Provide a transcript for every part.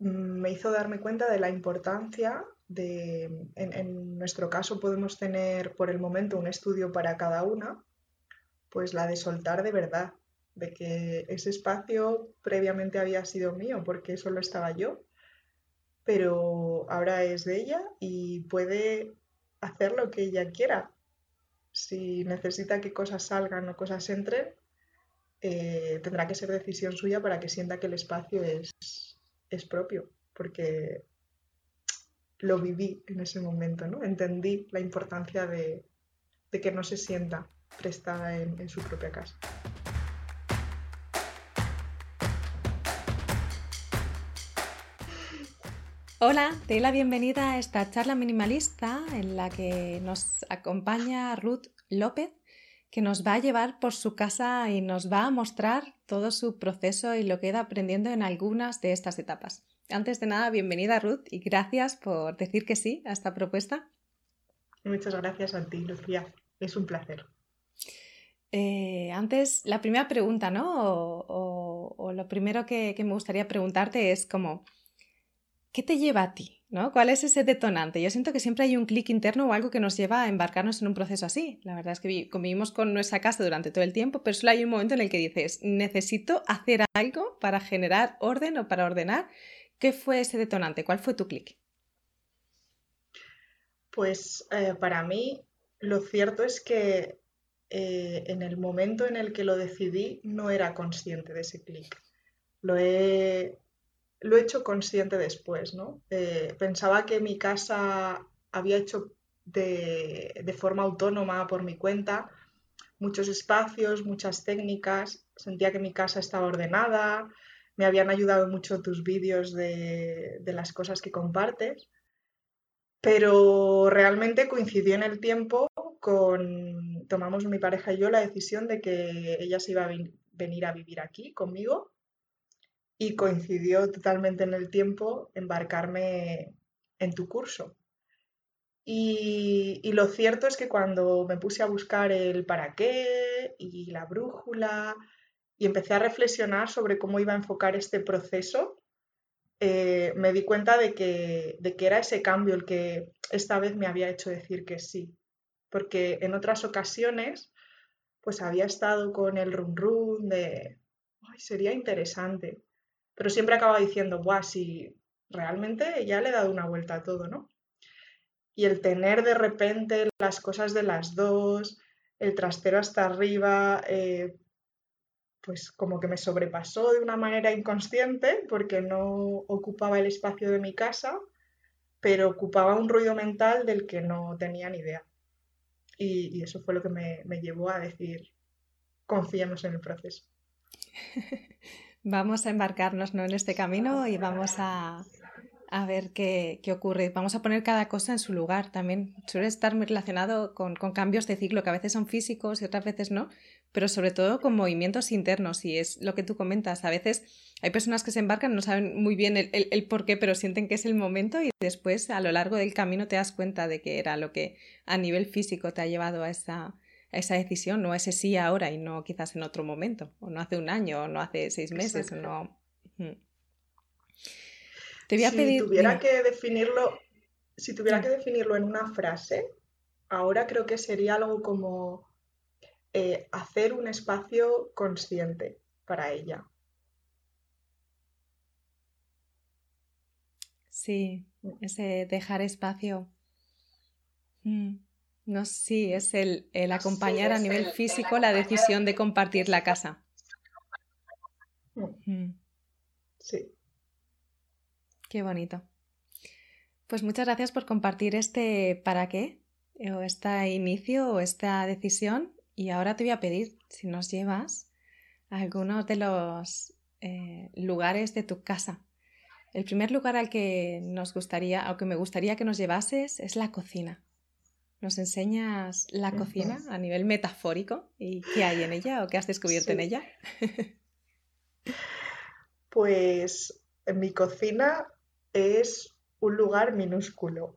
me hizo darme cuenta de la importancia de, en, en, nuestro caso podemos tener por el momento un estudio para cada una, pues la de soltar de verdad, de que ese espacio previamente había sido mío porque solo estaba yo, pero ahora es de ella y puede hacer lo que ella quiera. Si necesita que cosas salgan o cosas entren, eh, tendrá que ser decisión suya para que sienta que el espacio es, es propio, porque lo viví en ese momento, ¿no? Entendí la importancia de, de que no se sienta prestada en, en su propia casa. Hola, te doy la bienvenida a esta charla minimalista en la que nos acompaña Ruth López, que nos va a llevar por su casa y nos va a mostrar todo su proceso y lo que ido aprendiendo en algunas de estas etapas. Antes de nada, bienvenida Ruth y gracias por decir que sí a esta propuesta. Muchas gracias a ti, Lucía. Es un placer. Eh, antes, la primera pregunta, ¿no? O, o, o lo primero que, que me gustaría preguntarte es como, ¿qué te lleva a ti? ¿no? ¿Cuál es ese detonante? Yo siento que siempre hay un clic interno o algo que nos lleva a embarcarnos en un proceso así. La verdad es que convivimos con nuestra casa durante todo el tiempo, pero solo hay un momento en el que dices, necesito hacer algo para generar orden o para ordenar. ¿Qué fue ese detonante? ¿Cuál fue tu clic? Pues eh, para mí lo cierto es que eh, en el momento en el que lo decidí no era consciente de ese clic. Lo he lo he hecho consciente después, ¿no? Eh, pensaba que mi casa había hecho de, forma autónoma por mi cuenta muchos espacios, muchas técnicas, sentía que mi casa estaba ordenada, me habían ayudado mucho tus vídeos de, de las cosas que compartes, pero realmente coincidió en el tiempo con, tomamos mi pareja y yo la decisión de que ella se iba a venir a vivir aquí conmigo y coincidió totalmente en el tiempo embarcarme en tu curso. Y, lo cierto es que cuando me puse a buscar el para qué y la brújula y empecé a reflexionar sobre cómo iba a enfocar este proceso, eh, me di cuenta de que, de que era ese cambio el que esta vez me había hecho decir que sí. Porque en otras ocasiones, pues había estado con el run run de, Ay, sería interesante, pero siempre acaba diciendo, guau, si realmente ya le he dado una vuelta a todo, ¿no? Y el tener de repente las cosas de las dos, el trastero hasta arriba, eh, pues como que me sobrepasó de una manera inconsciente porque no ocupaba el espacio de mi casa, pero ocupaba un ruido mental del que no tenía ni idea. Y, eso fue lo que me, me llevó a decir, confiemos en el proceso. vamos a embarcarnos ¿no? en este camino y vamos a, a ver qué, qué, ocurre. Vamos a poner cada cosa en su lugar también. Suele estar muy relacionado con, con, cambios de ciclo que a veces son físicos y otras veces no, pero sobre todo con movimientos internos y es lo que tú comentas. A veces hay personas que se embarcan, no saben muy bien el, el, el por qué, pero sienten que es el momento y después a lo largo del camino te das cuenta de que era lo que a nivel físico te ha llevado a esa, esa decisión, no ese sí ahora y no quizás en otro momento, o no hace un año, o no hace seis meses, o no. Te voy a si pedir. Tuviera que definirlo, si tuviera que definirlo en una frase, ahora creo que sería algo como eh, hacer un espacio consciente para ella. Sí, ese dejar espacio. Mm. No, sí, es el, el acompañar sí, a nivel el, físico la decisión de compartir la casa. Mm. Sí. Qué bonito. Pues muchas gracias por compartir este para qué, o este inicio, o esta decisión. Y ahora te voy a pedir si nos llevas a algunos de los eh, lugares de tu casa. El primer lugar al que nos gustaría, o que me gustaría que nos llevases, es la cocina. ¿Nos enseñas la cocina a nivel metafórico y qué hay en ella o qué has descubierto sí. en ella? pues mi cocina es un lugar minúsculo.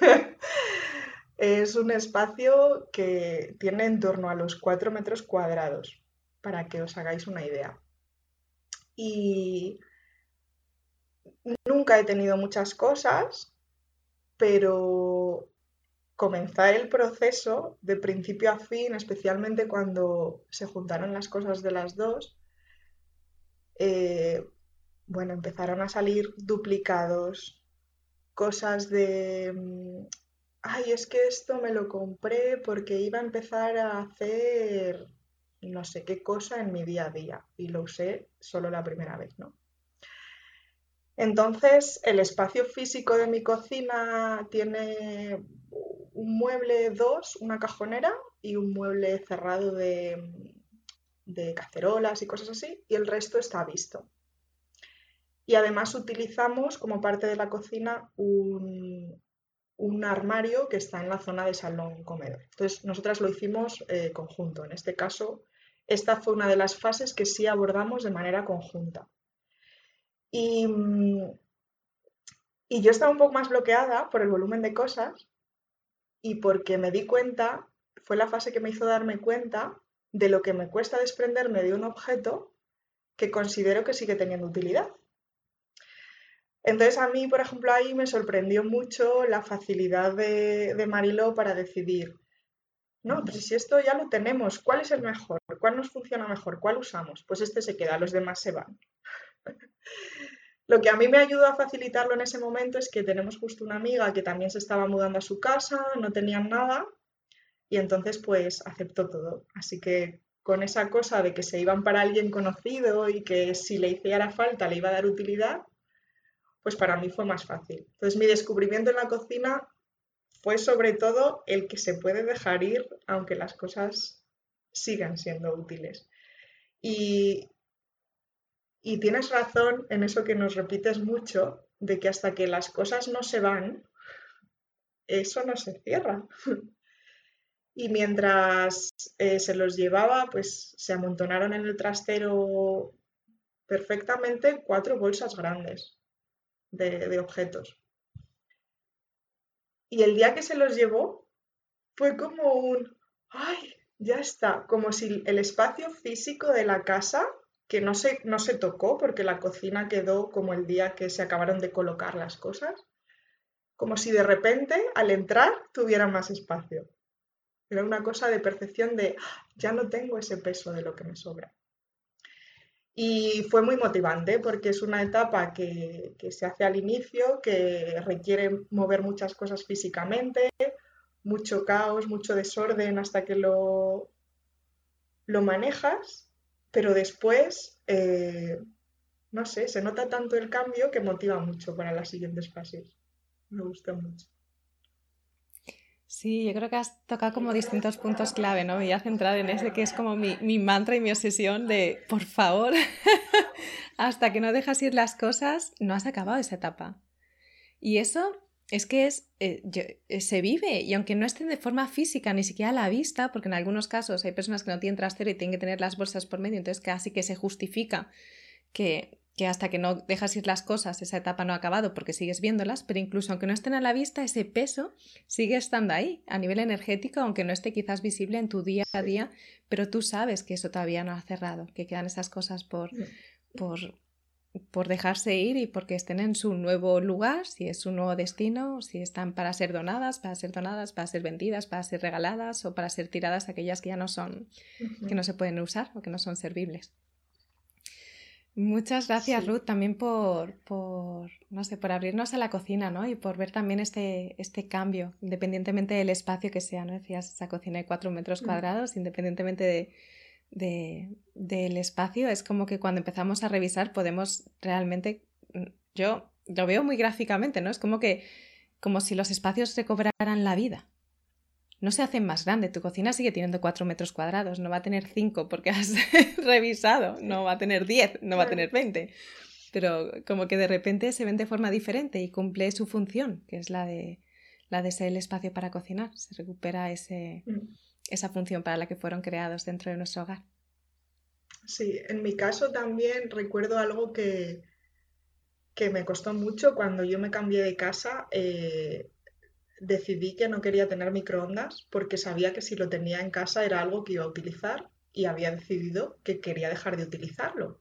es un espacio que tiene en torno a los 4 metros cuadrados, para que os hagáis una idea. Y nunca he tenido muchas cosas, pero comenzar el proceso de principio a fin, especialmente cuando se juntaron las cosas de las dos, eh, bueno, empezaron a salir duplicados, cosas de, mm, ay, es que esto me lo compré porque iba a empezar a hacer no sé qué cosa en mi día a día y lo usé solo la primera vez, ¿no? Entonces, el espacio físico de mi cocina tiene un mueble 2, una cajonera y un mueble cerrado de, cacerolas y cosas así, y el resto está visto. Y además utilizamos como parte de la cocina un, armario que está en la zona de salón comedor. Entonces, nosotras lo hicimos eh, conjunto. En este caso, esta fue una de las fases que sí abordamos de manera conjunta. Y, y yo estaba un poco más bloqueada por el volumen de cosas y porque me di cuenta, fue la fase que me hizo darme cuenta de lo que me cuesta desprenderme de un objeto que considero que sigue teniendo utilidad. Entonces a mí, por ejemplo, ahí me sorprendió mucho la facilidad de, de Mariló para decidir, no, pero si esto ya lo tenemos, ¿cuál es el mejor? ¿Cuál nos funciona mejor? ¿Cuál usamos? Pues este se queda, los demás se van. Lo que a mí me ayudó a facilitarlo en ese momento es que tenemos justo una amiga que también se estaba mudando a su casa, no tenían nada y entonces pues aceptó todo. Así que con esa cosa de que se iban para alguien conocido y que si le hiciera falta le iba a dar utilidad, pues para mí fue más fácil. Entonces mi descubrimiento en la cocina fue sobre todo el que se puede dejar ir aunque las cosas sigan siendo útiles. Y, y tienes razón en eso que nos repites mucho, de que hasta que las cosas no se van, eso no se cierra. Y mientras eh, se los llevaba, pues se amontonaron en el trastero perfectamente cuatro bolsas grandes de, objetos. Y el día que se los llevó, fue como un, ay, ya está, como si el espacio físico de la casa, que no se, no se tocó porque la cocina quedó como el día que se acabaron de colocar las cosas, como si de repente al entrar tuviera más espacio. Era una cosa de percepción de, ah, ya no tengo ese peso de lo que me sobra. Y fue muy motivante porque es una etapa que, se hace al inicio, que requiere mover muchas cosas físicamente, mucho caos, mucho desorden hasta que lo, lo manejas, pero después, eh, no sé, se nota tanto el cambio que motiva mucho para las siguientes fases. Me gusta mucho. Sí, yo creo que has tocado como distintos puntos clave, ¿no? Me voy a centrar en ese que es como mi, mantra y mi obsesión de, por favor, hasta que no dejas ir las cosas, no has acabado esa etapa. Y eso es que es, eh, eh, se vive, y aunque no esté de forma física, ni siquiera a la vista, porque en algunos casos hay personas que no tienen trastero y tienen que tener las bolsas por medio, entonces casi que se justifica que que hasta que no dejas ir las cosas, esa etapa no ha acabado porque sigues viéndolas, pero incluso aunque no estén a la vista, ese peso sigue estando ahí a nivel energético, aunque no esté quizás visible en tu día a día, pero tú sabes que eso todavía no ha cerrado, que quedan esas cosas por, por, por dejarse ir y porque estén en su nuevo lugar, si es su nuevo destino, si están para ser donadas, para ser donadas, para ser vendidas, para ser regaladas o para ser tiradas aquellas que ya no son, que no se pueden usar o que no son servibles. Muchas gracias, Ruth, también por, por, no sé, por abrirnos a la cocina, ¿no? Y por ver también este, este cambio, independientemente del espacio que sea, ¿no? Decías, esa cocina de cuatro metros cuadrados, independientemente de, del espacio, es como que cuando empezamos a revisar podemos realmente, mm, yo lo veo muy gráficamente, ¿no? Es como que, como si los espacios recobraran la vida, no se hacen más grande. Tu cocina sigue teniendo 4 metros cuadrados, no va a tener 5 porque has revisado, no va a tener 10, no va a tener 20. Pero como que de repente se ven de forma diferente y cumple su función, que es la de, la de ser el espacio para cocinar. Se recupera ese, mm. Esa función para la que fueron creados dentro de nuestro hogar. Sí, en mi caso también recuerdo algo que, que me costó mucho cuando yo me cambié de casa. Eh, decidí que no quería tener microondas porque sabía que si lo tenía en casa era algo que iba a utilizar y había decidido que quería dejar de utilizarlo.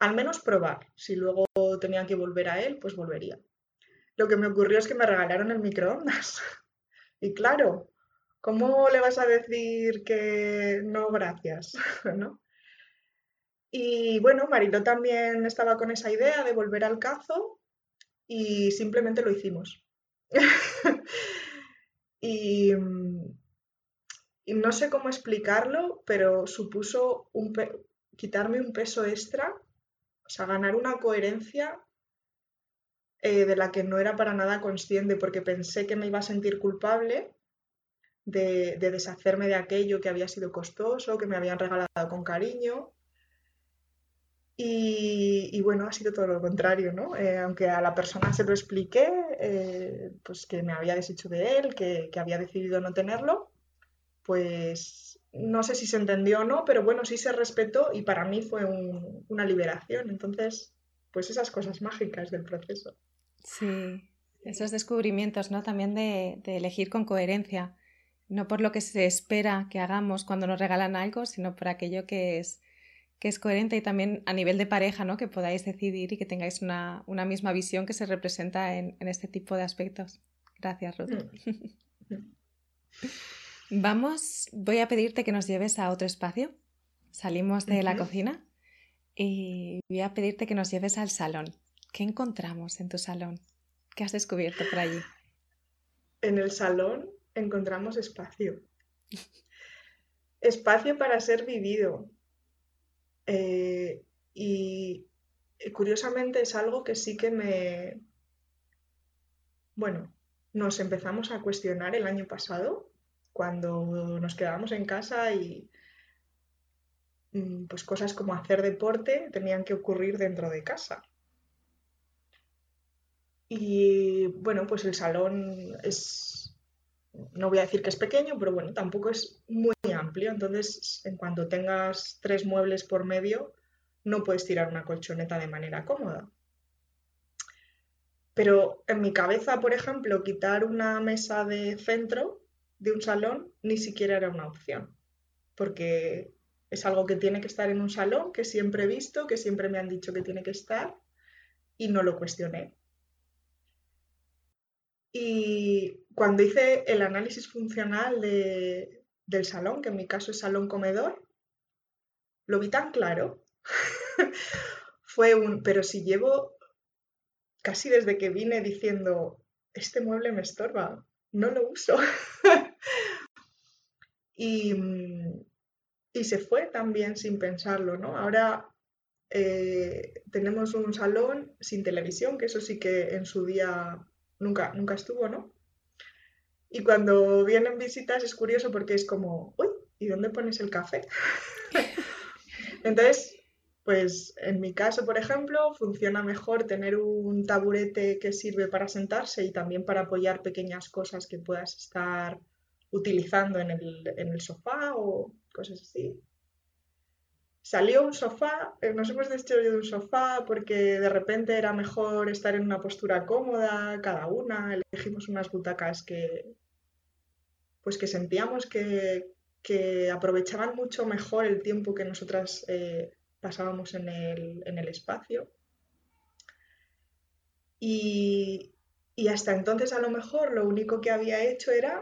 al menos probar. Si luego tenía que volver a él, pues volvería. Lo que me ocurrió es que me regalaron el microondas. y claro, ¿cómo le vas a decir que no, gracias? ¿No? Y bueno, Marilo también estaba con esa idea de volver al cazo y simplemente lo hicimos. y, no sé cómo explicarlo, pero supuso quitarme un peso extra, o sea, ganar una coherencia eh, de la que no era para nada consciente, porque pensé que me iba a sentir culpable de, deshacerme de aquello que había sido costoso, que me habían regalado con cariño. Y, bueno, ha sido todo lo contrario, ¿no? Eh, aunque a la persona se lo expliqué, eh, pues que me había deshecho de él, que, había decidido no tenerlo, pues no sé si se entendió o no, pero bueno, sí se respetó y para mí fue una liberación. Entonces, pues esas cosas mágicas del proceso. Sí, esos descubrimientos, ¿no? También de, elegir con coherencia, no por lo que se espera que hagamos cuando nos regalan algo, sino por aquello que es, que es coherente y también a nivel de pareja, ¿no? Que podáis decidir y que tengáis una, misma visión que se representa en, este tipo de aspectos. Gracias, Ruth. Mm. Vamos, voy a pedirte que nos lleves a otro espacio. Salimos de la cocina y voy a pedirte que nos lleves al salón. ¿Qué encontramos en tu salón? ¿Qué has descubierto por allí? En el salón encontramos espacio. espacio para ser vivido. Eh, y curiosamente es algo que sí que me... Bueno, nos empezamos a cuestionar el año pasado, cuando nos quedábamos en casa y mm, pues cosas como hacer deporte tenían que ocurrir dentro de casa. Y bueno, pues el salón es, no voy a decir que es pequeño, pero bueno, tampoco es muy amplio. Entonces, en cuanto tengas tres muebles por medio, no puedes tirar una colchoneta de manera cómoda. Pero en mi cabeza, por ejemplo, quitar una mesa de centro de un salón ni siquiera era una opción, porque es algo que tiene que estar en un salón, que siempre he visto, que siempre me han dicho que tiene que estar, y no lo cuestioné. Y cuando hice el análisis funcional del salón, que en mi caso es salón comedor, lo vi tan claro. Fue un, pero si llevo casi desde que vine diciendo, este mueble me estorba, no lo uso. y, y, se fue también sin pensarlo, ¿no? Ahora eh, tenemos un salón sin televisión, que eso sí que en su día nunca, nunca estuvo, ¿no? Y cuando vienen visitas es curioso porque es como, uy, ¿y dónde pones el café? Entonces, pues en mi caso, por ejemplo, funciona mejor tener un taburete que sirve para sentarse y también para apoyar pequeñas cosas que puedas estar utilizando en el, en el sofá o cosas así salió un sofá, eh, nos hemos decidido de un sofá porque de repente era mejor estar en una postura cómoda cada una, elegimos unas butacas que pues que sentíamos que, aprovechaban mucho mejor el tiempo que nosotras eh, pasábamos en el, espacio. Y, y hasta entonces a lo mejor lo único que había hecho era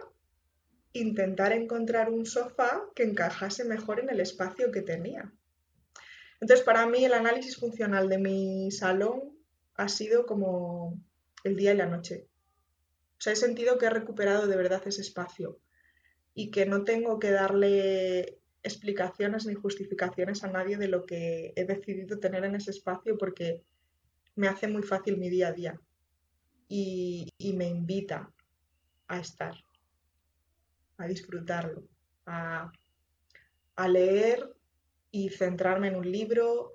intentar encontrar un sofá que encajase mejor en el espacio que tenía. Entonces, para mí el análisis funcional de mi salón ha sido como el día y la noche. O sea, he sentido que he recuperado de verdad ese espacio y que no tengo que darle explicaciones ni justificaciones a nadie de lo que he decidido tener en ese espacio porque me hace muy fácil mi día a día y, me invita a estar, a disfrutarlo, a, a leer y centrarme en un libro,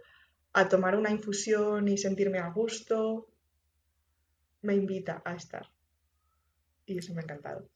a tomar una infusión y sentirme a gusto, me invita a estar. Y eso me ha encantado.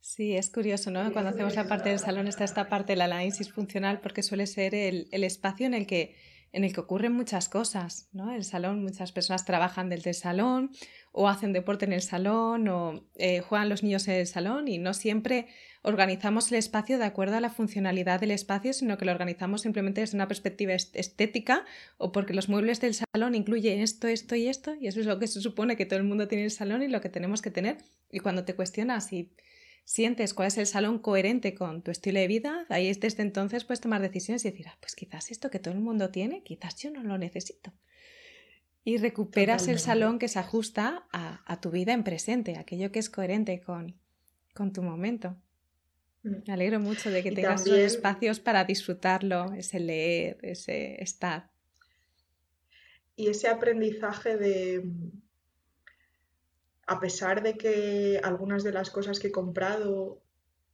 Sí, es curioso, ¿no? Cuando hacemos la parte del salón está esta parte del análisis funcional porque suele ser el, el espacio en el que en el que ocurren muchas cosas, ¿no? El salón, muchas personas trabajan desde el salón o hacen deporte en el salón o eh, juegan los niños en el salón y no siempre organizamos el espacio de acuerdo a la funcionalidad del espacio, sino que lo organizamos simplemente desde una perspectiva estética o porque los muebles del salón incluyen esto, esto y esto, y eso es lo que se supone que todo el mundo tiene en el salón y lo que tenemos que tener. Y cuando te cuestionas y sientes cuál es el salón coherente con tu estilo de vida, ahí desde entonces puedes tomar decisiones y decir, ah, pues quizás esto que todo el mundo tiene, quizás yo no lo necesito. Y recuperas el salón que se ajusta a, tu vida en presente, aquello que es coherente con, con tu momento. Mm. Me alegro mucho de que tengas esos espacios para disfrutarlo, ese leer, ese estar. Y ese aprendizaje de, a pesar de que algunas de las cosas que he comprado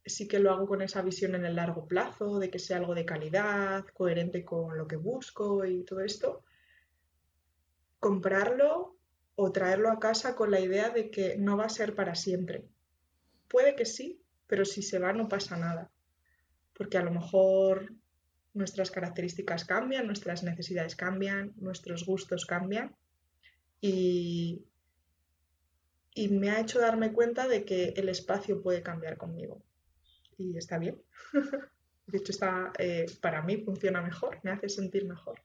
sí que lo hago con esa visión en el largo plazo, de que sea algo de calidad, coherente con lo que busco y todo esto, comprarlo o traerlo a casa con la idea de que no va a ser para siempre. Puede que sí, pero si se va no pasa nada, porque a lo mejor nuestras características cambian, nuestras necesidades cambian, nuestros gustos cambian y y me ha hecho darme cuenta de que el espacio puede cambiar conmigo. Y está bien. De hecho, está, eh, para mí funciona mejor, me hace sentir mejor.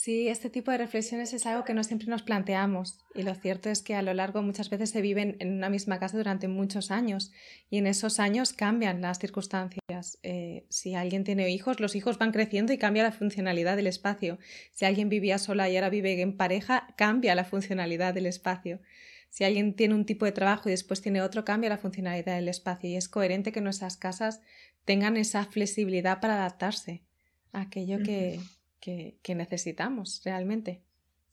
Sí, este tipo de reflexiones es algo que no siempre nos planteamos y lo cierto es que a lo largo muchas veces se viven en una misma casa durante muchos años y en esos años cambian las circunstancias. Eh, si alguien tiene hijos, los hijos van creciendo y cambia la funcionalidad del espacio. Si alguien vivía sola y ahora vive en pareja, cambia la funcionalidad del espacio. Si alguien tiene un tipo de trabajo y después tiene otro, cambia la funcionalidad del espacio y es coherente que nuestras casas tengan esa flexibilidad para adaptarse a aquello que, que, necesitamos realmente.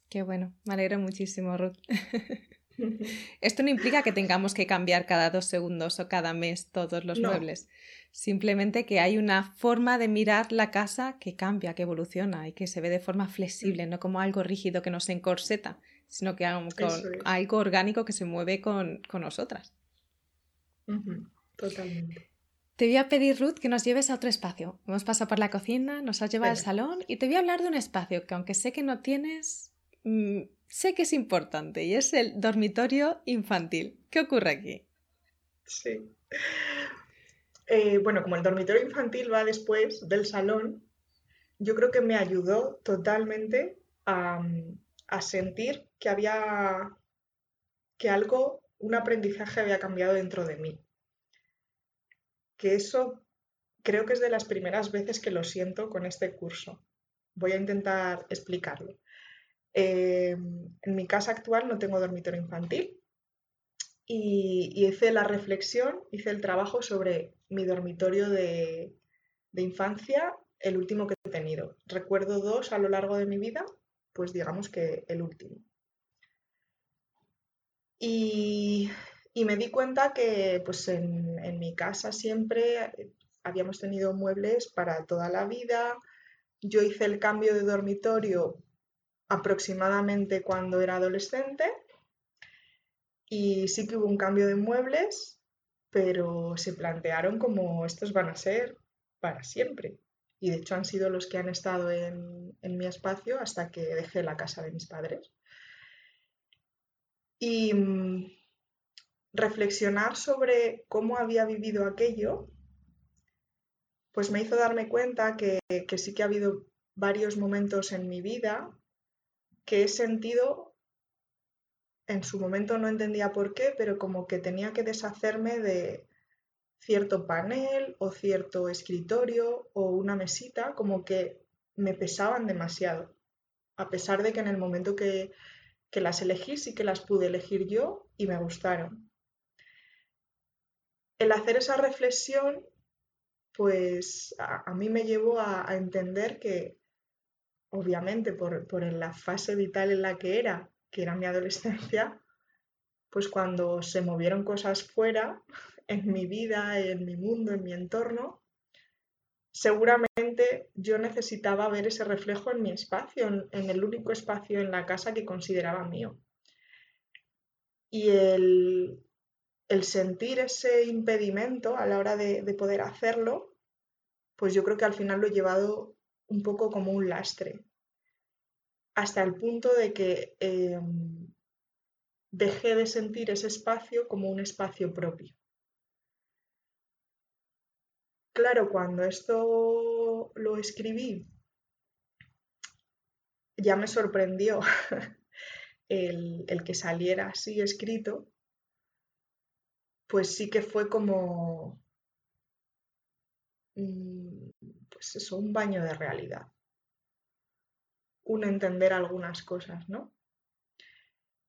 Qué bueno, me alegro muchísimo, Ruth. Esto no implica que tengamos que cambiar cada dos segundos o cada mes todos los muebles. Simplemente que hay una forma de mirar la casa que cambia, que evoluciona y que se ve de forma flexible, no como algo rígido que nos encorseta, sino que algo, algo orgánico que se mueve con, nosotras. Totalmente. Te voy a pedir, Ruth, que nos lleves a otro espacio. Hemos pasado por la cocina, nos has llevado al salón y te voy a hablar de un espacio que aunque sé que no tienes, mm, sé que es importante y es el dormitorio infantil. ¿Qué ocurre aquí? Sí. Eh, bueno, como el dormitorio infantil va después del salón, yo creo que me ayudó totalmente a, a sentir que había, que algo, un aprendizaje había cambiado dentro de mí que eso creo que es de las primeras veces que lo siento con este curso. Voy a intentar explicarlo. Em, en mi casa actual no tengo dormitorio infantil y, hice la reflexión, hice el trabajo sobre mi dormitorio de, infancia, el último que he tenido. Recuerdo dos a lo largo de mi vida, pues digamos que el último. Y y me di cuenta que pues en, mi casa siempre eh, habíamos tenido muebles para toda la vida. Yo hice el cambio de dormitorio aproximadamente cuando era adolescente y sí que hubo un cambio de muebles, pero se plantearon como estos van a ser para siempre. Y de hecho han sido los que han estado en, en mi espacio hasta que dejé la casa de mis padres. Y mm, reflexionar sobre cómo había vivido aquello, pues me hizo darme cuenta que, sí que ha habido varios momentos en mi vida que he sentido, en su momento no entendía por qué, pero como que tenía que deshacerme de cierto panel o cierto escritorio o una mesita, como que me pesaban demasiado, a pesar de que en el momento que, que las elegí sí que las pude elegir yo y me gustaron el hacer esa reflexión, pues a, mí me llevó a, entender que, obviamente, por, por la fase vital en la que era, que era mi adolescencia, pues cuando se movieron cosas fuera, en mi vida, en mi mundo, en mi entorno, seguramente yo necesitaba ver ese reflejo en mi espacio, en, en, el único espacio en la casa que consideraba mío. Y el, el sentir ese impedimento a la hora de, poder hacerlo, pues yo creo que al final lo he llevado un poco como un lastre, hasta el punto de que em, dejé de sentir ese espacio como un espacio propio. claro, cuando esto lo escribí, ya me sorprendió el, que saliera así escrito, pues sí que fue como, mm, pues eso, un baño de realidad, un entender algunas cosas, ¿no?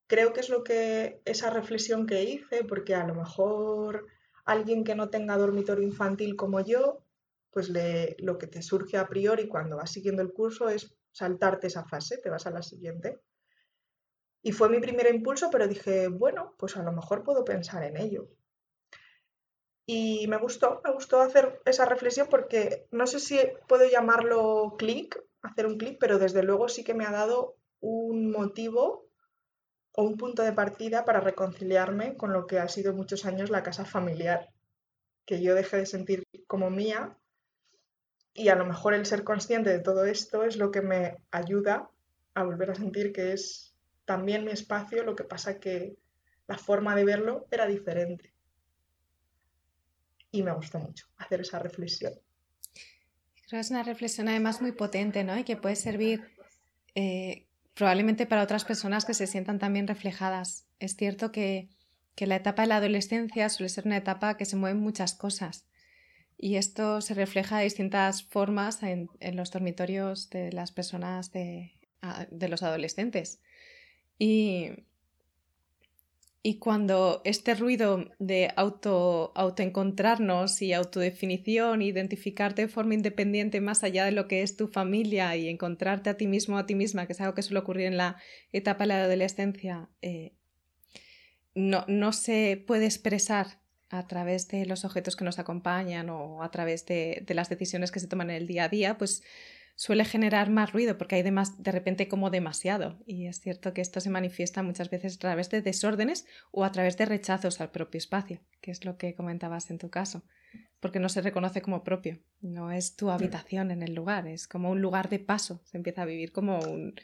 Creo que es lo que esa reflexión que hice, porque a lo mejor alguien que no tenga dormitorio infantil como yo, pues le, lo que te surge a priori cuando vas siguiendo el curso es saltarte esa fase, te vas a la siguiente. Y fue mi primer impulso, pero dije, bueno, pues a lo mejor puedo pensar en ello. Y me gustó, me gustó hacer esa reflexión porque no sé si puedo llamarlo clic, hacer un clic, pero desde luego sí que me ha dado un motivo o un punto de partida para reconciliarme con lo que ha sido muchos años la casa familiar, que yo dejé de sentir como mía y a lo mejor el ser consciente de todo esto es lo que me ayuda a volver a sentir que es también mi espacio, lo que pasa que la forma de verlo era diferente. Y me gustó mucho hacer esa reflexión. Creo que es una reflexión además muy potente, ¿no? Y que puede servir eh, probablemente para otras personas que se sientan también reflejadas. Es cierto que, que la etapa de la adolescencia suele ser una etapa que se mueven muchas cosas y esto se refleja de distintas formas en, los dormitorios de las personas de, los adolescentes. Y, y, cuando este ruido de auto, autoencontrarnos y autodefinición, identificarte de forma independiente más allá de lo que es tu familia y encontrarte a ti mismo a ti misma, que es algo que suele ocurrir en la etapa de la adolescencia, eh, no, no se puede expresar a través de los objetos que nos acompañan o a través de, las decisiones que se toman en el día a día, pues suele generar más ruido porque hay de, de repente como demasiado. Y es cierto que esto se manifiesta muchas veces a través de desórdenes o a través de rechazos al propio espacio, que es lo que comentabas en tu caso, porque no se reconoce como propio, no es tu habitación en el lugar, es como un lugar de paso, se empieza a vivir como un,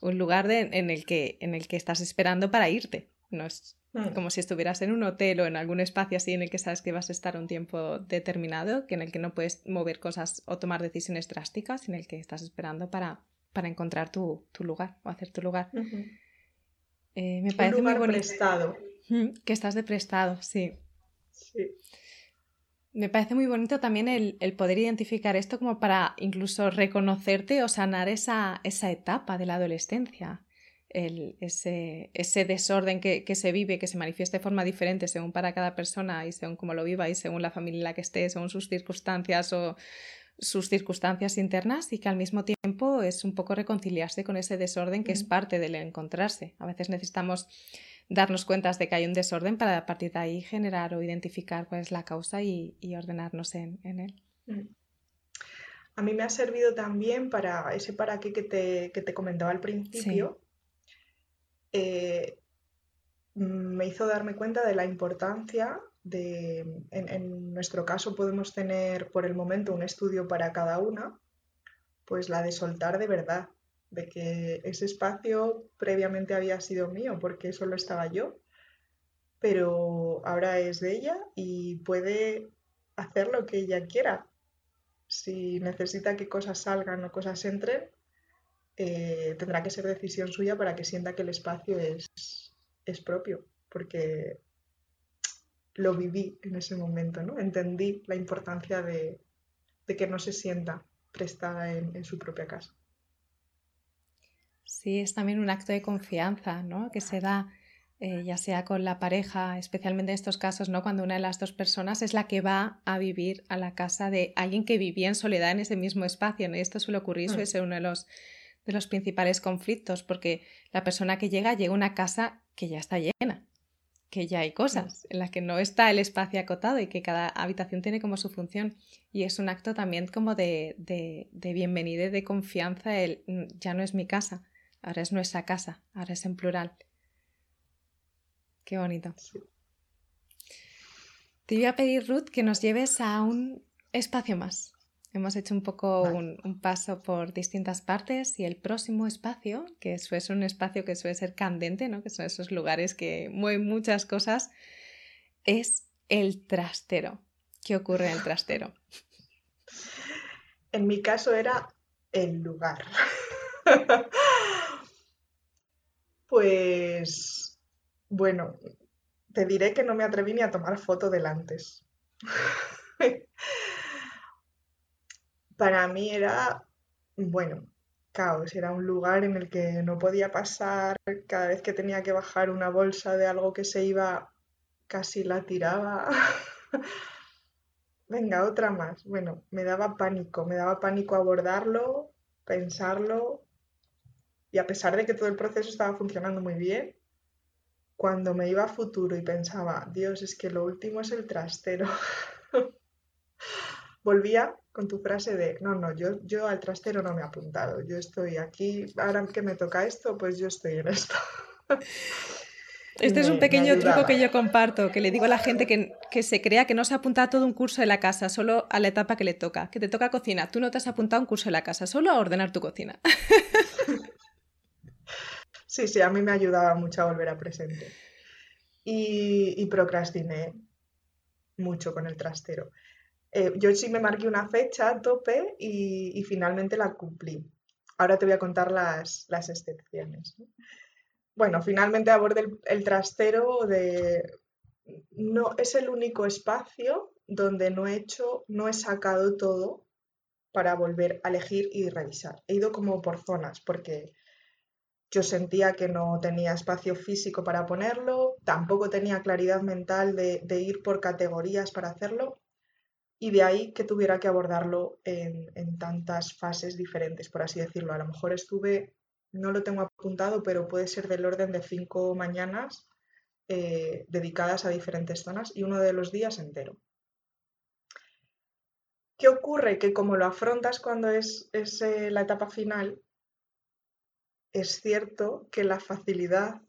un lugar en, el que, en el que estás esperando para irte. No es Mm. Como si estuvieras en un hotel o en algún espacio así en el que sabes que vas a estar un tiempo determinado, que en el que no puedes mover cosas o tomar decisiones drásticas, en el que estás esperando para, para encontrar tu, lugar o hacer tu lugar. Eh, me parece muy bonito. Prestado. Que estás de prestado, sí. sí. Me parece muy bonito también el, el, poder identificar esto como para incluso reconocerte o sanar esa, esa etapa de la adolescencia ese, ese, desorden que, se vive, que se manifiesta de forma diferente según para cada persona y según cómo lo viva y según la familia en la que esté, según sus circunstancias o sus circunstancias internas y que al mismo tiempo es un poco reconciliarse con ese desorden que es parte del encontrarse. A veces necesitamos darnos cuenta de que hay un desorden para a partir de ahí generar o identificar cuál es la causa y, ordenarnos en, él. Mm. A mí me ha servido también para ese para qué que te, que te comentaba al principio, eh, me hizo darme cuenta de la importancia de, en, nuestro caso podemos tener por el momento un estudio para cada una, pues la de soltar de verdad, de que ese espacio previamente había sido mío porque solo estaba yo, pero ahora es de ella y puede hacer lo que ella quiera. Si necesita que cosas salgan o cosas entren, eh, tendrá que ser decisión suya para que sienta que el espacio es, es propio, porque lo viví en ese momento, ¿no? Entendí la importancia de, que no se sienta prestada en, su propia casa. Sí, es también un acto de confianza, ¿no? Que se da eh, ya sea con la pareja, especialmente en estos casos, ¿no? Cuando una de las dos personas es la que va a vivir a la casa de alguien que vivía en soledad en ese mismo espacio, Y esto suele ocurrir, suele mm. ser uno de los de los principales conflictos, porque la persona que llega llega a una casa que ya está llena, que ya hay cosas, en las que no está el espacio acotado y que cada habitación tiene como su función. Y es un acto también como de, de, de bienvenida y de confianza, el mm, ya no es mi casa, ahora es nuestra casa, ahora es en plural. Qué bonito. Te voy a pedir, Ruth, que nos lleves a un espacio más, Hemos hecho un poco un, paso por distintas partes y el próximo espacio, que es un espacio que suele ser candente, ¿no? que son esos lugares que mueven muchas cosas, es el trastero. ¿Qué ocurre en el trastero? En mi caso era el lugar. pues, bueno, te diré que no me atreví ni a tomar foto del antes. Para mí era, bueno, caos, era un lugar en el que no podía pasar, cada vez que tenía que bajar una bolsa de algo que se iba, casi la tiraba. Venga, otra más. Bueno, me daba pánico, me daba pánico abordarlo, pensarlo, y a pesar de que todo el proceso estaba funcionando muy bien, cuando me iba a futuro y pensaba, Dios, es que lo último es el trastero, volvía con tu frase de, no, no, yo, yo al trastero no me he apuntado, yo estoy aquí, ahora que me toca esto, pues yo estoy en esto. Este es un pequeño truco que yo comparto, que le digo a la gente que, que, se crea que no se apunta a todo un curso de la casa, solo a la etapa que le toca, que te toca cocina. Tú no te has apuntado a un curso de la casa, solo a ordenar tu cocina. Sí, sí, a mí me ayudaba mucho a volver a presente. Y, procrastiné mucho con el trastero. Eh, yo sí me marqué una fecha a tope y, finalmente la cumplí. Ahora te voy a contar las, las excepciones. Bueno, finalmente abordé el, el, trastero de... No, es el único espacio donde no he hecho, no he sacado todo para volver a elegir y revisar. He ido como por zonas, porque yo sentía que no tenía espacio físico para ponerlo, tampoco tenía claridad mental de, ir por categorías para hacerlo y de ahí que tuviera que abordarlo en, tantas fases diferentes, por así decirlo. A lo mejor estuve, no lo tengo apuntado, pero puede ser del orden de cinco mañanas eh, dedicadas a diferentes zonas y uno de los días entero. ¿Qué ocurre? Que como lo afrontas cuando es, eh, la etapa final, es cierto que la facilidad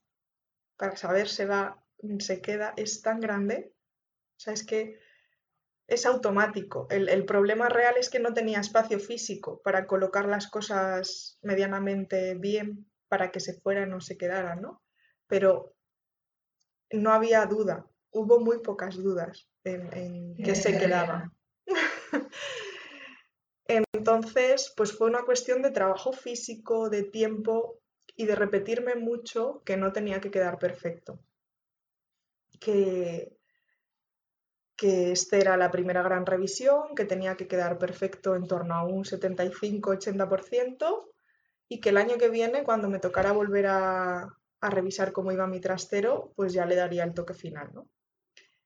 para saber se va, se queda, es tan grande. O sea, es que es automático. El, problema real es que no tenía espacio físico para colocar las cosas medianamente bien para que se fueran o se quedaran, ¿no? Pero no había duda, hubo muy pocas dudas en, en que se quedaba. Entonces, pues fue una cuestión de trabajo físico, de tiempo y de repetirme mucho que no tenía que quedar perfecto. Que, que esta era la primera gran revisión, que tenía que quedar perfecto en torno a un 75-80% y que el año que viene, cuando me tocara volver a, revisar cómo iba mi trastero, pues ya le daría el toque final.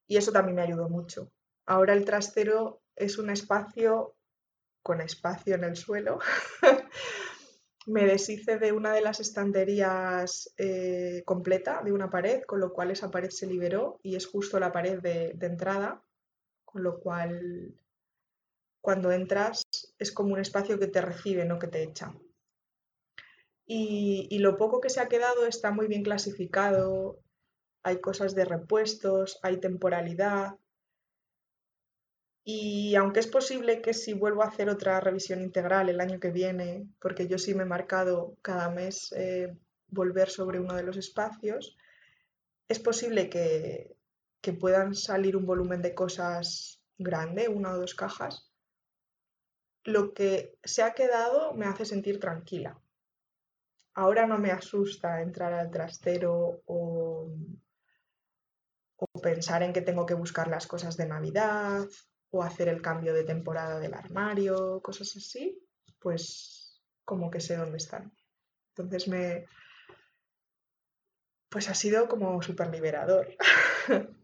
Y eso también me ayudó mucho. Ahora el trastero es un espacio con espacio en el suelo. me deshice de una de las estanterías eh, completa de una pared, con lo cual esa pared se liberó y es justo la pared de, entrada, con lo cual cuando entras es como un espacio que te recibe, no que te echa. Y, y, lo poco que se ha quedado está muy bien clasificado, hay cosas de repuestos, hay temporalidad, y aunque es posible que si vuelvo a hacer otra revisión integral el año que viene, porque yo sí me he marcado cada mes eh, volver sobre uno de los espacios, es posible que, que puedan salir un volumen de cosas grande, una o dos cajas. Lo que se ha quedado me hace sentir tranquila. Ahora no me asusta entrar al trastero o, o pensar en que tengo que buscar las cosas de Navidad o hacer el cambio de temporada del armario, cosas así, pues como que sé dónde están. Entonces me... Pues ha sido como súper liberador.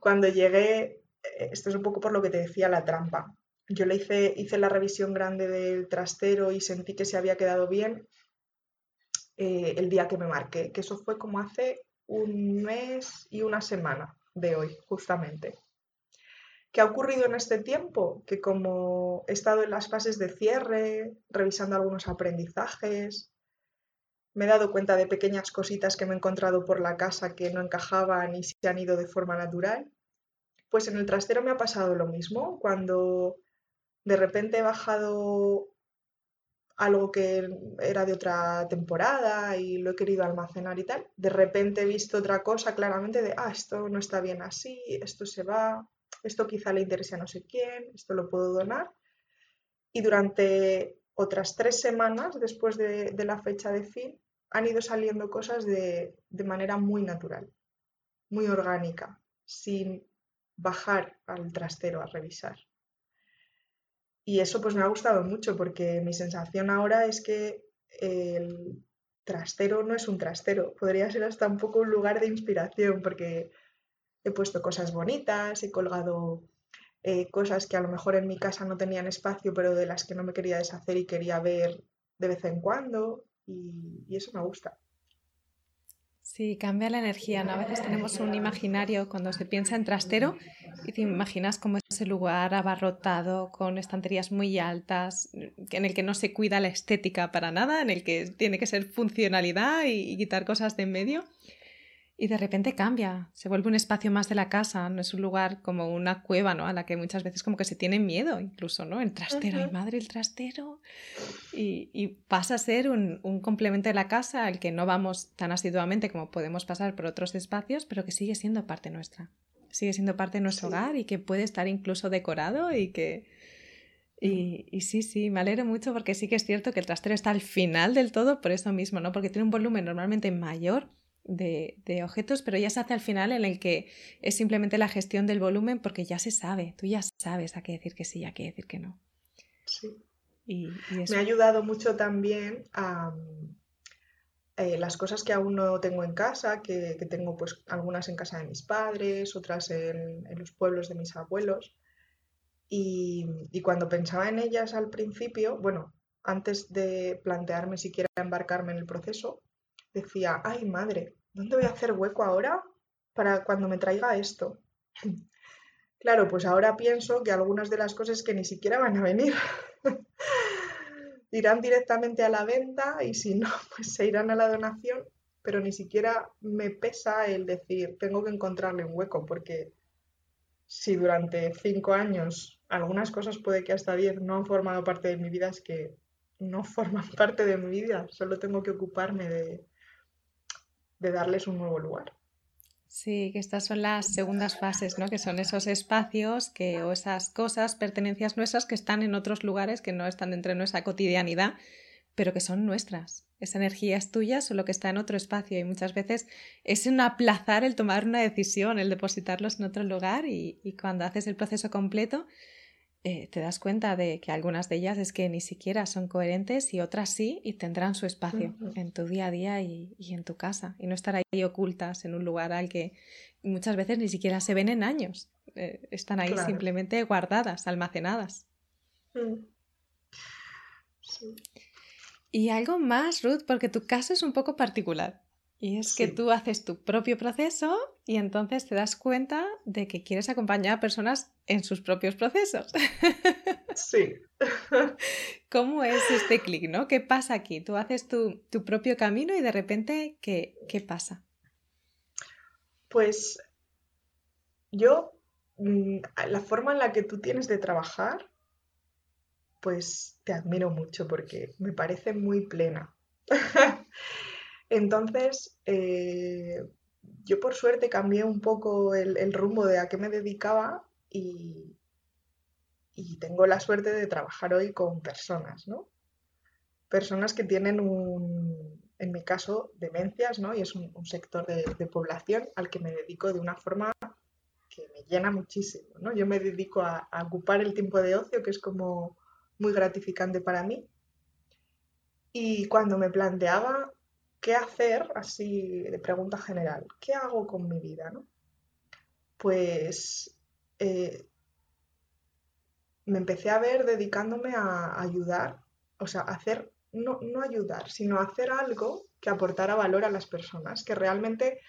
Cuando llegué, eh, esto es un poco por lo que te decía la trampa. Yo le hice, hice la revisión grande del trastero y sentí que se había quedado bien eh, el día que me marqué, que eso fue como hace un mes y una semana de hoy, justamente. ¿Qué ha ocurrido en este tiempo? Que como he estado en las fases de cierre, revisando algunos aprendizajes, me he dado cuenta de pequeñas cositas que me he encontrado por la casa que no encajaban y se han ido de forma natural. Pues en el trastero me ha pasado lo mismo, cuando de repente he bajado algo que era de otra temporada y lo he querido almacenar y tal, de repente he visto otra cosa claramente de, ah, esto no está bien así, esto se va, esto quizá le interese a no sé quién, esto lo puedo donar. Y durante otras tres semanas después de, la fecha de fin han ido saliendo cosas de, de manera muy natural, muy orgánica, sin bajar al trastero a revisar. Y eso pues me ha gustado mucho porque mi sensación ahora es que el trastero no es un trastero, podría ser hasta un poco un lugar de inspiración porque he puesto cosas bonitas, he colgado eh, cosas que a lo mejor en mi casa no tenían espacio, pero de las que no me quería deshacer y quería ver de vez en cuando y eso me gusta. Sí, cambia la energía, ¿no? A veces tenemos un imaginario cuando se piensa en trastero y te imaginas como ese lugar abarrotado con estanterías muy altas, en el que no se cuida la estética para nada, en el que tiene que ser funcionalidad y quitar cosas de en medio. Y de repente cambia, se vuelve un espacio más de la casa, no es un lugar como una cueva, ¿no? A la que muchas veces como que se tiene miedo, incluso, ¿no? El trastero, ay madre, el trastero. Y, y pasa a ser un, un, complemento de la casa al que no vamos tan asiduamente como podemos pasar por otros espacios, pero que sigue siendo parte nuestra. Sigue siendo parte de nuestro hogar y que puede estar incluso decorado y que... Y, y, sí, sí, me alegro mucho porque sí que es cierto que el trastero está al final del todo por eso mismo, ¿no? Porque tiene un volumen normalmente mayor de, objetos, pero ya se hace al final en el que es simplemente la gestión del volumen porque ya se sabe, tú ya sabes a qué decir que sí y a qué decir que no. Sí. Y, Me ha ayudado mucho también a eh, las cosas que aún no tengo en casa, que, tengo pues algunas en casa de mis padres, otras en, los pueblos de mis abuelos. Y, y cuando pensaba en ellas al principio, bueno, antes de plantearme siquiera embarcarme en el proceso, decía, ay madre, ¿dónde voy a hacer hueco ahora para cuando me traiga esto? Claro, pues ahora pienso que algunas de las cosas que ni siquiera van a venir irán directamente a la venta y si no, pues se irán a la donación, pero ni siquiera me pesa el decir, tengo que encontrarle un hueco, porque si durante cinco años algunas cosas puede que hasta diez no han formado parte de mi vida, es que no forman parte de mi vida, solo tengo que ocuparme de, de darles un nuevo lugar. Sí, que estas son las segundas fases, ¿no? Que son esos espacios que, o esas cosas, pertenencias nuestras que están en otros lugares, que no están dentro de nuestra cotidianidad, pero que son nuestras. Esa energía es tuya, solo que está en otro espacio. Y muchas veces es un aplazar el tomar una decisión, el depositarlos en otro lugar. Y, y cuando haces el proceso completo, eh, te das cuenta de que algunas de ellas es que ni siquiera son coherentes y otras sí y tendrán su espacio en tu día a día y, en tu casa y no estar ahí ocultas en un lugar al que muchas veces ni siquiera se ven en años. Eh, están ahí simplemente guardadas, almacenadas. Mm. Y algo más, Ruth, porque tu caso es un poco particular. Y es que tú haces tu propio proceso y entonces te das cuenta de que quieres acompañar a personas en sus propios procesos. Sí. ¿Cómo es este clic, no? ¿Qué pasa aquí? Tú haces tu, propio camino y de repente, ¿qué, ¿qué, pasa? Pues yo, mm, la forma en la que tú tienes de trabajar, pues te admiro mucho porque me parece muy plena. Entonces, eh, yo por suerte cambié un poco el, rumbo de a qué me dedicaba y, tengo la suerte de trabajar hoy con personas, ¿no? Personas que tienen un, en mi caso, demencias, ¿no? Y es un, sector de, población al que me dedico de una forma que me llena muchísimo, ¿no? Yo me dedico a ocupar el tiempo de ocio, que es como muy gratificante para mí. Y cuando me planteaba ¿qué hacer? Así de pregunta general, ¿qué hago con mi vida? ¿no? Pues eh, me empecé a ver dedicándome a ayudar, o sea, hacer, no, no ayudar, sino hacer algo que aportara valor a las personas, que realmente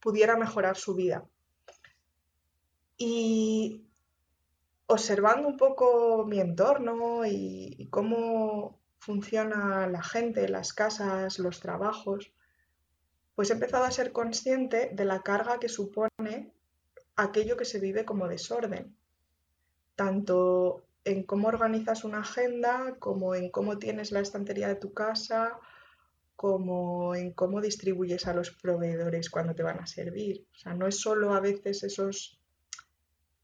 pudiera mejorar su vida. Y observando un poco mi entorno y cómo funciona la gente, las casas, los trabajos, pues he empezado a ser consciente de la carga que supone aquello que se vive como desorden, tanto en cómo organizas una agenda, como en cómo tienes la estantería de tu casa, como en cómo distribuyes a los proveedores cuando te van a servir. O sea, no es solo a veces esos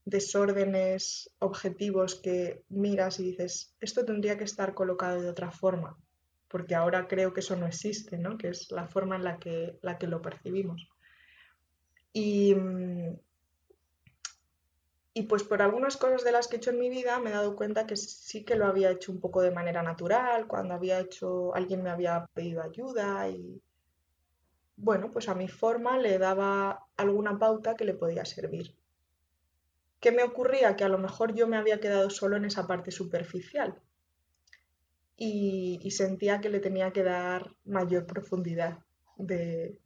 desórdenes objetivos que miras y dices, esto tendría que estar colocado de otra forma, porque ahora creo que eso no existe, ¿no? que es la forma en la que, la que lo percibimos. Y, y pues por algunas cosas de las que he hecho en mi vida me he dado cuenta que sí que lo había hecho un poco de manera natural, cuando había hecho, alguien me había pedido ayuda y bueno, pues a mi forma le daba alguna pauta que le podía servir. ¿Qué me ocurría? Que a lo mejor yo me había quedado solo en esa parte superficial y, sentía que le tenía que dar mayor profundidad de,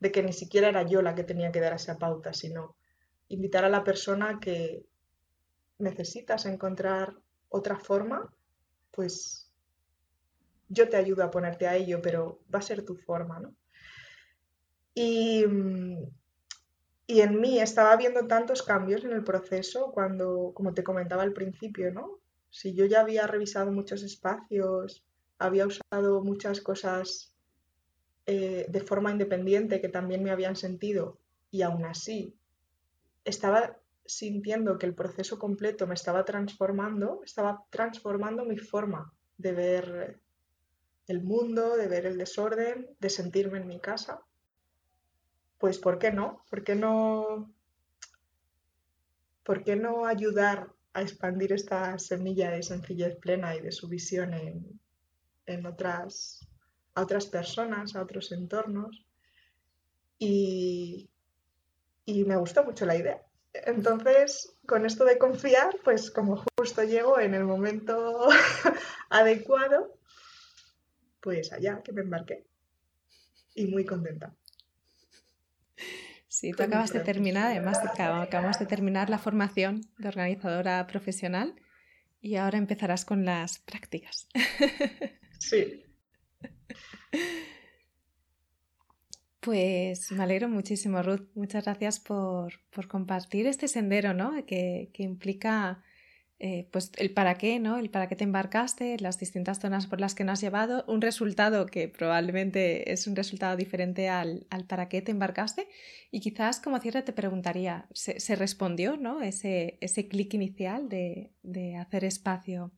de que ni siquiera era yo la que tenía que dar esa pauta, sino invitar a la persona que necesitas encontrar otra forma, pues yo te ayudo a ponerte a ello, pero va a ser tu forma, ¿no? Y, y en mí estaba viendo tantos cambios en el proceso cuando, como te comentaba al principio, ¿no? Si yo ya había revisado muchos espacios, había usado muchas cosas eh, de forma independiente que también me habían sentido y aún así estaba sintiendo que el proceso completo me estaba transformando, estaba transformando mi forma de ver el mundo, de ver el desorden, de sentirme en mi casa pues ¿por qué no? ¿Por qué no, ¿por qué no ayudar a expandir esta semilla de sencillez plena y de su visión en, otras, a otras personas, a otros entornos? Y, y me gustó mucho la idea. Entonces, con esto de confiar, pues como justo llego en el momento adecuado, pues allá que me embarqué. Y muy contenta. Sí, tú acabas de terminar, además acabamos de terminar la formación de organizadora profesional y ahora empezarás con las prácticas. Sí. Pues me alegro muchísimo, Ruth. Muchas gracias por, compartir este sendero, ¿no? Que, que implica eh, pues el para qué, ¿no? El para qué te embarcaste, las distintas zonas por las que no has llevado, un resultado que probablemente es un resultado diferente al, para qué te embarcaste. Y quizás como cierre te preguntaría, ¿se, respondió, ¿no? Ese, ese clic inicial de, hacer espacio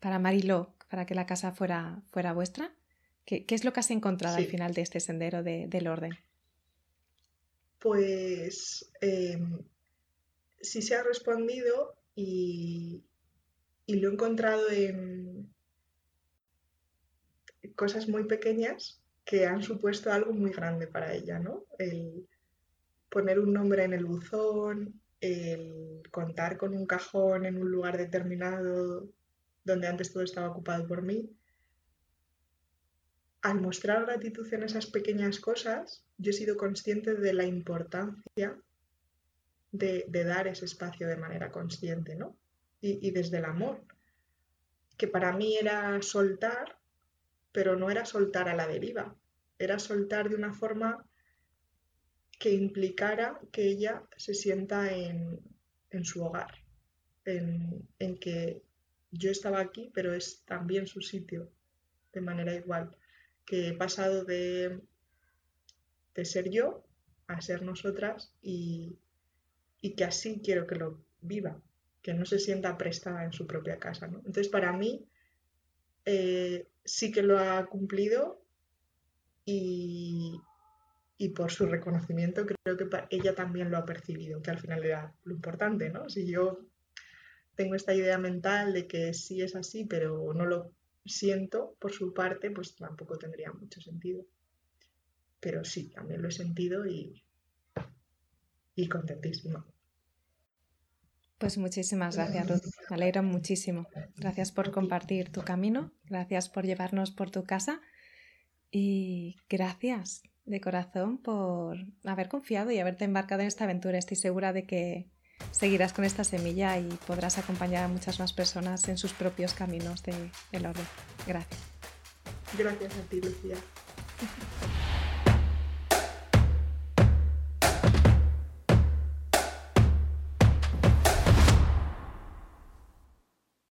para Mariló, para que la casa fuera, fuera vuestra? ¿Qué, es lo que has encontrado al final de este sendero del orden? Pues em, si se ha respondido y, lo he encontrado en cosas muy pequeñas que han supuesto algo muy grande para ella, ¿no? El poner un nombre en el buzón, el contar con un cajón en un lugar determinado donde antes todo estaba ocupado por mí. Al mostrar gratitud en esas pequeñas cosas, yo he sido consciente de la importancia de, dar ese espacio de manera consciente, ¿no? Y, desde el amor, que para mí era soltar, pero no era soltar a la deriva, era soltar de una forma que implicara que ella se sienta en, su hogar, en, que yo estaba aquí, pero es también su sitio, de manera igual, que he pasado de ser yo a ser nosotras y, y que así quiero que lo viva, que no se sienta prestada en su propia casa. Entonces, para mí, eh, sí que lo ha cumplido y, por su reconocimiento creo que ella también lo ha percibido, que al final era lo importante, ¿no? Si yo tengo esta idea mental de que sí es así, pero no lo siento por su parte, pues tampoco tendría mucho sentido. Pero sí, también lo he sentido y, y contentísima. Pues muchísimas gracias, Ruth. Me alegro muchísimo. Gracias por compartir tu camino, gracias por llevarnos por tu casa y gracias de corazón por haber confiado y haberte embarcado en esta aventura. Estoy segura de que seguirás con esta semilla y podrás acompañar a muchas más personas en sus propios caminos de, del orden. Gracias. Gracias a ti, Lucía.